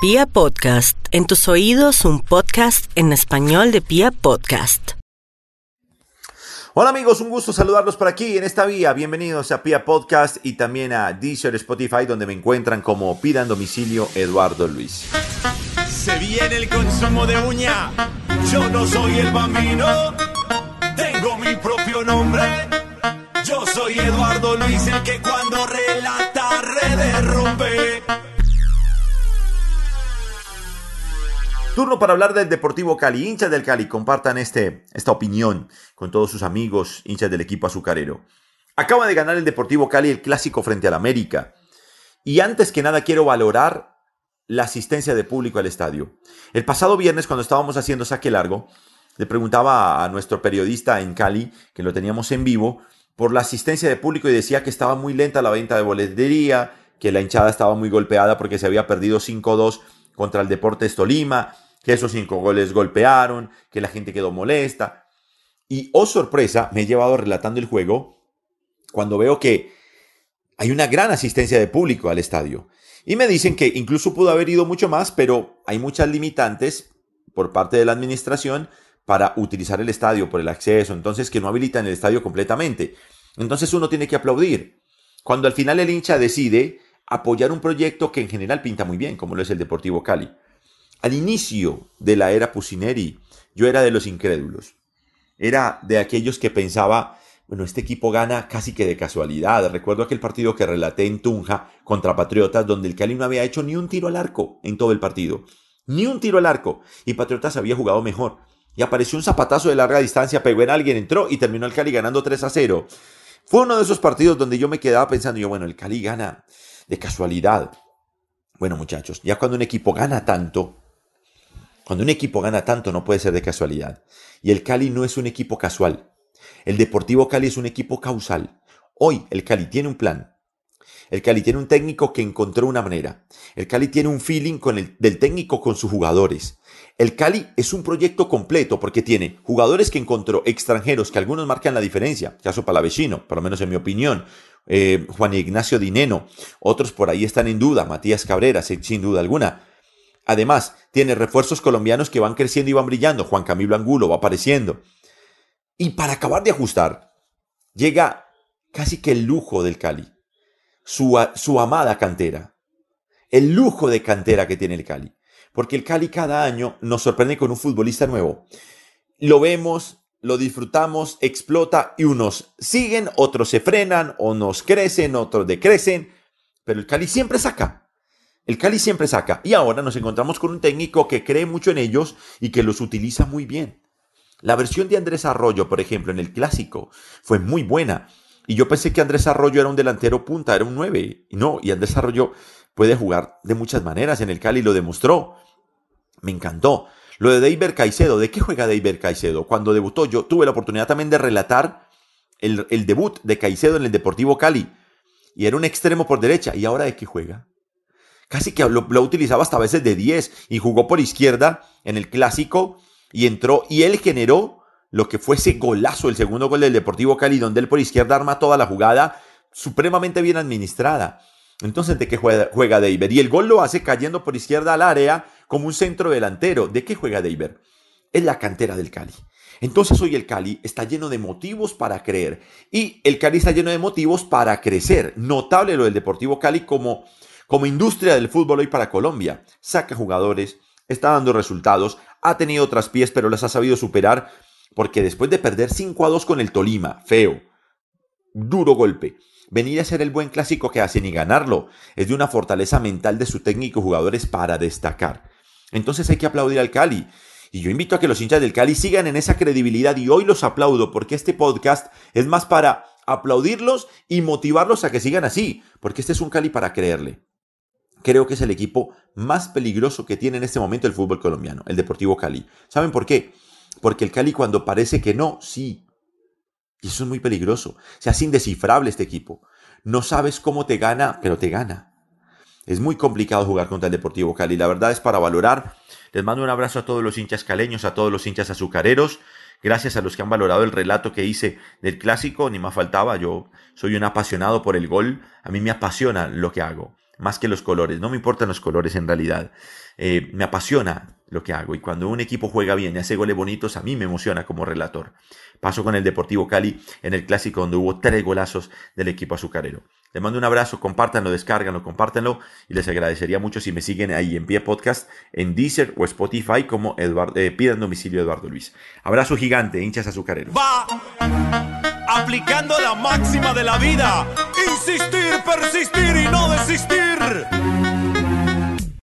Pia Podcast, en tus oídos un podcast en español de Pia Podcast. Hola amigos, un gusto saludarlos por aquí en esta vía. Bienvenidos a Pia Podcast y también a Deezer Spotify donde me encuentran como Pidan Domicilio Eduardo Luis. Se viene el consumo de uña. Yo no soy el bambino. Tengo mi propio nombre. Yo soy Eduardo Luis, el que cuando relata redes rompe. Turno para hablar del Deportivo Cali. Hinchas del Cali, compartan este, esta opinión con todos sus amigos, hinchas del equipo azucarero. Acaba de ganar el Deportivo Cali el clásico frente al América. Y antes que nada quiero valorar la asistencia de público al estadio. El pasado viernes, cuando estábamos haciendo saque largo, le preguntaba a nuestro periodista en Cali, que lo teníamos en vivo, por la asistencia de público y decía que estaba muy lenta la venta de boletería, que la hinchada estaba muy golpeada porque se había perdido 5-2 contra el Deportes Tolima, que esos cinco goles golpearon, que la gente quedó molesta. Y, oh sorpresa, me he llevado relatando el juego cuando veo que hay una gran asistencia de público al estadio. Y me dicen que incluso pudo haber ido mucho más, pero hay muchas limitantes por parte de la administración para utilizar el estadio por el acceso, entonces que no habilitan el estadio completamente. Entonces uno tiene que aplaudir. Cuando al final el hincha decide apoyar un proyecto que en general pinta muy bien, como lo es el Deportivo Cali. Al inicio de la era Pusineri, yo era de los incrédulos. Era de aquellos que pensaba, bueno, este equipo gana casi que de casualidad. Recuerdo aquel partido que relaté en Tunja contra Patriotas, donde el Cali no había hecho ni un tiro al arco en todo el partido. Ni un tiro al arco. Y Patriotas había jugado mejor. Y apareció un zapatazo de larga distancia, pegó en alguien, entró y terminó el Cali ganando 3 a 0. Fue uno de esos partidos donde yo me quedaba pensando, yo, bueno, el Cali gana de casualidad. Bueno, muchachos, ya cuando un equipo gana tanto, cuando un equipo gana tanto no puede ser de casualidad. Y el Cali no es un equipo casual. El Deportivo Cali es un equipo causal. Hoy el Cali tiene un plan. El Cali tiene un técnico que encontró una manera. El Cali tiene un feeling con el, del técnico con sus jugadores. El Cali es un proyecto completo porque tiene jugadores que encontró extranjeros que algunos marcan la diferencia. Caso Palavecino, por lo menos en mi opinión. Eh, Juan Ignacio Dineno. Otros por ahí están en duda. Matías Cabrera, sin duda alguna. Además, tiene refuerzos colombianos que van creciendo y van brillando. Juan Camilo Angulo va apareciendo. Y para acabar de ajustar, llega casi que el lujo del Cali. Su, su amada cantera. El lujo de cantera que tiene el Cali. Porque el Cali cada año nos sorprende con un futbolista nuevo. Lo vemos, lo disfrutamos, explota y unos siguen, otros se frenan, o nos crecen, otros decrecen. Pero el Cali siempre saca. El Cali siempre saca y ahora nos encontramos con un técnico que cree mucho en ellos y que los utiliza muy bien. La versión de Andrés Arroyo, por ejemplo, en el clásico, fue muy buena. Y yo pensé que Andrés Arroyo era un delantero punta, era un 9. Y no, y Andrés Arroyo puede jugar de muchas maneras en el Cali, lo demostró. Me encantó. Lo de Deiber Caicedo, ¿de qué juega Deiber Caicedo? Cuando debutó, yo tuve la oportunidad también de relatar el, el debut de Caicedo en el Deportivo Cali. Y era un extremo por derecha. ¿Y ahora de qué juega? Casi que lo, utilizaba hasta veces de 10 y jugó por izquierda en el clásico y entró y él generó lo que fue ese golazo, el segundo gol del Deportivo Cali, donde él por izquierda arma toda la jugada supremamente bien administrada. Entonces, ¿de qué juega, juega Deiber? Y el gol lo hace cayendo por izquierda al área como un centro delantero. ¿De qué juega Deiber? Es la cantera del Cali. Entonces hoy el Cali está lleno de motivos para creer y el Cali está lleno de motivos para crecer. Notable lo del Deportivo Cali como como industria del fútbol hoy para Colombia. Saca jugadores, está dando resultados, ha tenido otras pies, pero las ha sabido superar porque después de perder 5 a 2 con el Tolima, feo, duro golpe, venir a ser el buen clásico que hacen y ganarlo es de una fortaleza mental de su técnico y jugadores para destacar. Entonces hay que aplaudir al Cali. Y yo invito a que los hinchas del Cali sigan en esa credibilidad y hoy los aplaudo porque este podcast es más para aplaudirlos y motivarlos a que sigan así, porque este es un Cali para creerle creo que es el equipo más peligroso que tiene en este momento el fútbol colombiano, el Deportivo Cali. ¿Saben por qué? Porque el Cali cuando parece que no, sí. Y eso es muy peligroso. Se hace indescifrable este equipo. No sabes cómo te gana, pero te gana. Es muy complicado jugar contra el Deportivo Cali. La verdad es para valorar. Les mando un abrazo a todos los hinchas caleños, a todos los hinchas azucareros. Gracias a los que han valorado el relato que hice del clásico, ni más faltaba. Yo soy un apasionado por el gol. A mí me apasiona lo que hago. Más que los colores. No me importan los colores en realidad. Eh, me apasiona lo que hago y cuando un equipo juega bien y hace goles bonitos, a mí me emociona como relator. Paso con el Deportivo Cali en el clásico donde hubo tres golazos del equipo azucarero. Les mando un abrazo, compártanlo, descárganlo, compártanlo y les agradecería mucho si me siguen ahí en Pie Podcast, en Deezer o Spotify como Eduardo, eh, pidan domicilio Eduardo Luis. Abrazo gigante, hinchas azucareros. Va aplicando la máxima de la vida. Insistir, persistir y no desistir.